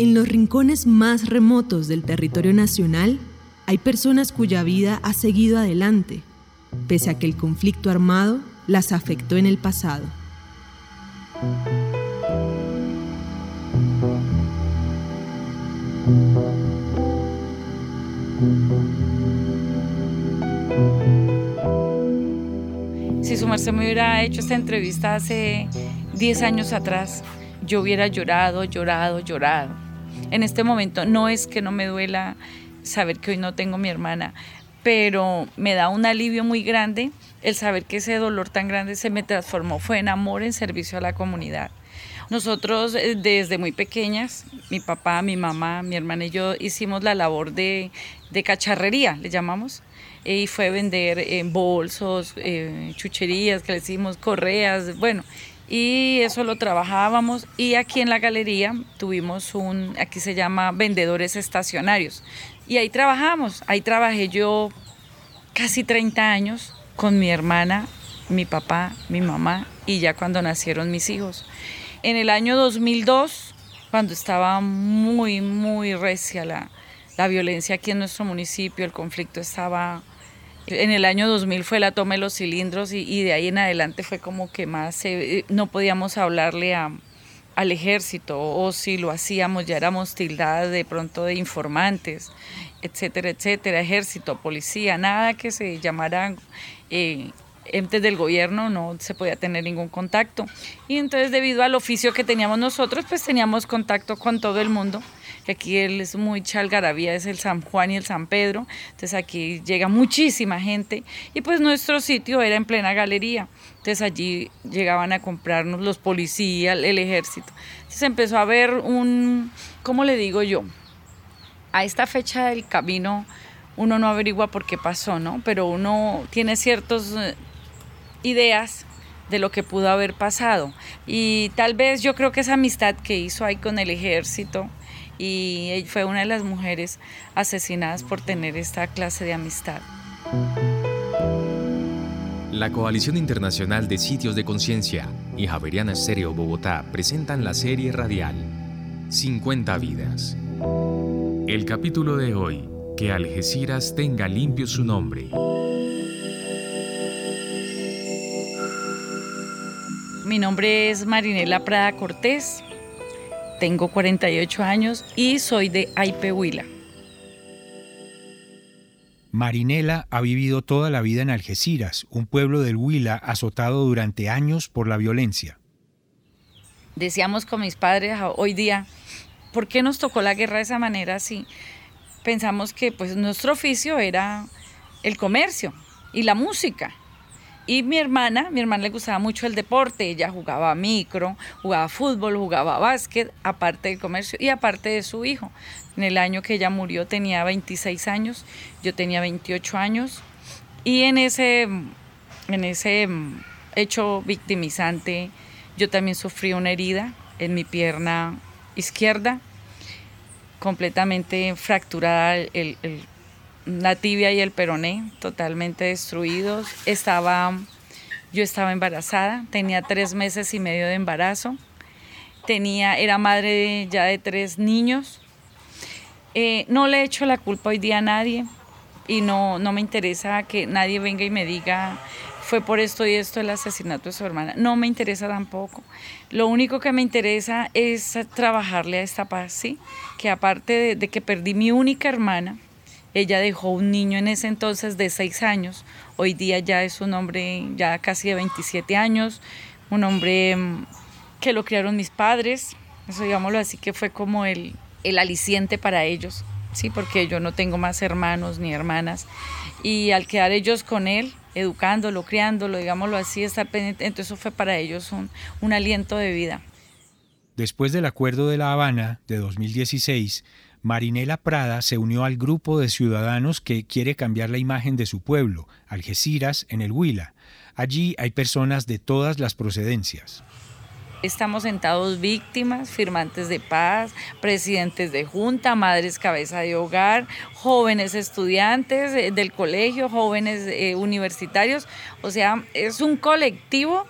En los rincones más remotos del territorio nacional hay personas cuya vida ha seguido adelante, pese a que el conflicto armado las afectó en el pasado. Si su merced me hubiera hecho esta entrevista hace 10 años atrás, yo hubiera llorado, llorado, llorado. En este momento no es que no me duela saber que hoy no tengo mi hermana, pero me da un alivio muy grande el saber que ese dolor tan grande se me transformó, fue en amor, en servicio a la comunidad. Nosotros eh, desde muy pequeñas, mi papá, mi mamá, mi hermana y yo hicimos la labor de, cacharrería, le llamamos, y fue vender eh, bolsos, eh, chucherías que le hicimos, correas, bueno, y eso lo trabajábamos. Y aquí en la galería tuvimos un, aquí se llama vendedores estacionarios. Y ahí trabajamos, ahí trabajé yo casi 30 años con mi hermana, mi papá, mi mamá y ya cuando nacieron mis hijos. En el año 2002, cuando estaba muy, muy recia la, la violencia aquí en nuestro municipio, el conflicto estaba en el año 2000 fue la toma de los cilindros y, de ahí en adelante fue como que más eh, no podíamos hablarle al ejército o si lo hacíamos ya éramos tildadas de pronto de informantes, etcétera, etcétera, ejército, policía, nada que se llamara eh, entes del gobierno, no se podía tener ningún contacto. Y entonces debido al oficio que teníamos nosotros, pues teníamos contacto con todo el mundo aquí él es muy chalgarabía, es el San Juan y el San Pedro, entonces aquí llega muchísima gente y pues nuestro sitio era en plena galería, entonces allí llegaban a comprarnos los policías, el ejército. Entonces empezó a haber un, ¿cómo le digo yo? A esta fecha del camino uno no averigua por qué pasó, ¿no? Pero uno tiene ciertas eh, ideas de lo que pudo haber pasado. Y tal vez yo creo que esa amistad que hizo ahí con el ejército, y fue una de las mujeres asesinadas por tener esta clase de amistad. La Coalición Internacional de Sitios de Conciencia y Javeriana Estéreo Bogotá presentan la serie radial 50 vidas. El capítulo de hoy, que Algeciras tenga limpio su nombre. Mi nombre es Marinela Prada Cortés, tengo 48 años y soy de Aipehuila. Marinela ha vivido toda la vida en Algeciras, un pueblo del Huila azotado durante años por la violencia. Decíamos con mis padres hoy día, ¿por qué nos tocó la guerra de esa manera así? Pensamos que pues nuestro oficio era el comercio y la música. Y mi hermana, mi hermana le gustaba mucho el deporte, ella jugaba micro, jugaba fútbol, jugaba básquet, aparte del comercio y aparte de su hijo. En el año que ella murió tenía 26 años, yo tenía 28 años y en ese, en ese hecho victimizante yo también sufrí una herida en mi pierna izquierda, completamente fracturada el, el la tibia y el peroné totalmente destruidos. Estaba, yo estaba embarazada, tenía tres meses y medio de embarazo. Tenía, era madre ya de tres niños. Eh, no le echo la culpa hoy día a nadie y no, no me interesa que nadie venga y me diga fue por esto y esto el asesinato de su hermana. No me interesa tampoco. Lo único que me interesa es trabajarle a esta paz, ¿sí? Que aparte de que perdí mi única hermana, ella dejó un niño en ese entonces de seis años, hoy día ya es un hombre ya casi de 27 años, un hombre mm, que lo criaron mis padres, eso digámoslo así que fue como el, el aliciente para ellos, sí, porque yo no tengo más hermanos ni hermanas y al quedar ellos con él, educándolo, criándolo, digámoslo así, estar pendiente, entonces eso fue para ellos un, un aliento de vida. Después del Acuerdo de La Habana de 2016, Marinela Prada se unió al grupo de ciudadanos que quiere cambiar la imagen de su pueblo, Algeciras, en el Huila. Allí hay personas de todas las procedencias. Estamos sentados víctimas, firmantes de paz, presidentes de junta, madres cabeza de hogar, jóvenes estudiantes eh, del colegio, jóvenes eh, universitarios. O sea, es un colectivo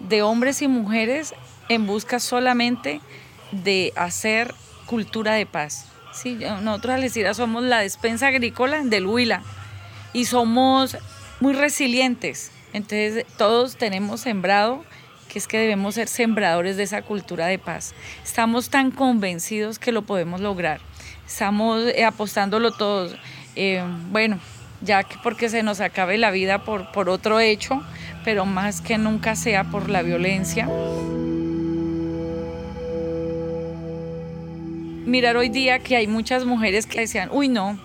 de hombres y mujeres en busca solamente de hacer cultura de paz. Sí, nosotros Algeciras somos la despensa agrícola del Huila y somos muy resilientes. Entonces todos tenemos sembrado que es que debemos ser sembradores de esa cultura de paz. Estamos tan convencidos que lo podemos lograr. Estamos eh, apostándolo todos. Eh, bueno, ya que porque se nos acabe la vida por, por otro hecho, pero más que nunca sea por la violencia. Mirar hoy día que hay muchas mujeres que decían, uy no,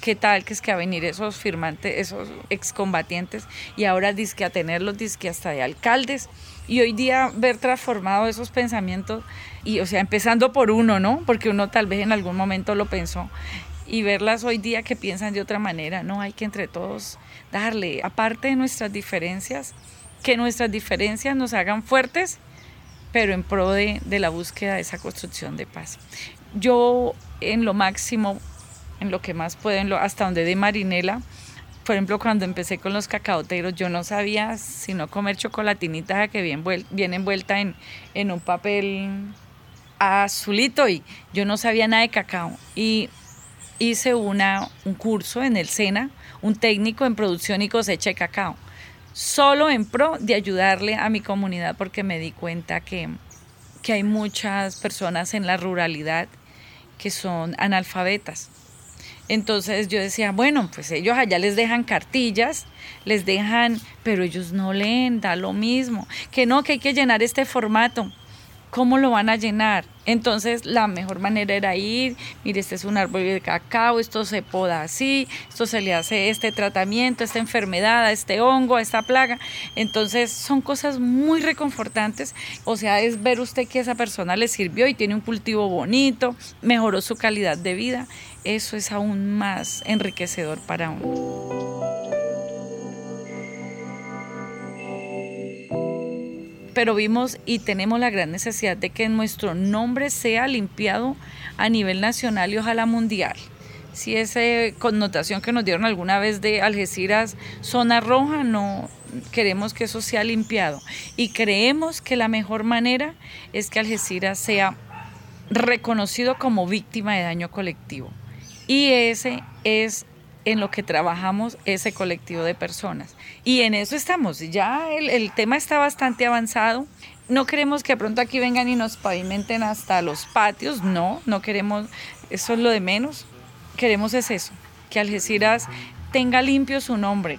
qué tal que es que a venir esos firmantes, esos excombatientes y ahora disque a tenerlos, disque hasta de alcaldes. Y hoy día ver transformado esos pensamientos y o sea, empezando por uno, ¿no? Porque uno tal vez en algún momento lo pensó y verlas hoy día que piensan de otra manera, no, hay que entre todos darle, aparte de nuestras diferencias, que nuestras diferencias nos hagan fuertes, pero en pro de, de la búsqueda de esa construcción de paz. Yo en lo máximo, en lo que más puedo, hasta donde de Marinela, por ejemplo, cuando empecé con los cacaoteros, yo no sabía sino comer chocolatinita que viene envuelta en, en un papel azulito y yo no sabía nada de cacao. Y hice una, un curso en el SENA, un técnico en producción y cosecha de cacao, solo en pro de ayudarle a mi comunidad porque me di cuenta que, que hay muchas personas en la ruralidad que son analfabetas. Entonces yo decía, bueno, pues ellos allá les dejan cartillas, les dejan, pero ellos no leen, da lo mismo, que no, que hay que llenar este formato. ¿Cómo lo van a llenar? Entonces la mejor manera era ir, mire, este es un árbol de cacao, esto se poda así, esto se le hace este tratamiento, esta enfermedad, a este hongo, a esta plaga. Entonces son cosas muy reconfortantes. O sea, es ver usted que esa persona le sirvió y tiene un cultivo bonito, mejoró su calidad de vida. Eso es aún más enriquecedor para uno. Pero vimos y tenemos la gran necesidad de que nuestro nombre sea limpiado a nivel nacional y ojalá mundial. Si esa connotación que nos dieron alguna vez de Algeciras zona roja, no queremos que eso sea limpiado. Y creemos que la mejor manera es que Algeciras sea reconocido como víctima de daño colectivo. Y ese es en lo que trabajamos ese colectivo de personas. Y en eso estamos. Ya el, tema está bastante avanzado. No queremos que pronto aquí vengan y nos pavimenten hasta los patios. No, no queremos, eso es lo de menos. Queremos es eso, que Algeciras tenga limpio su nombre.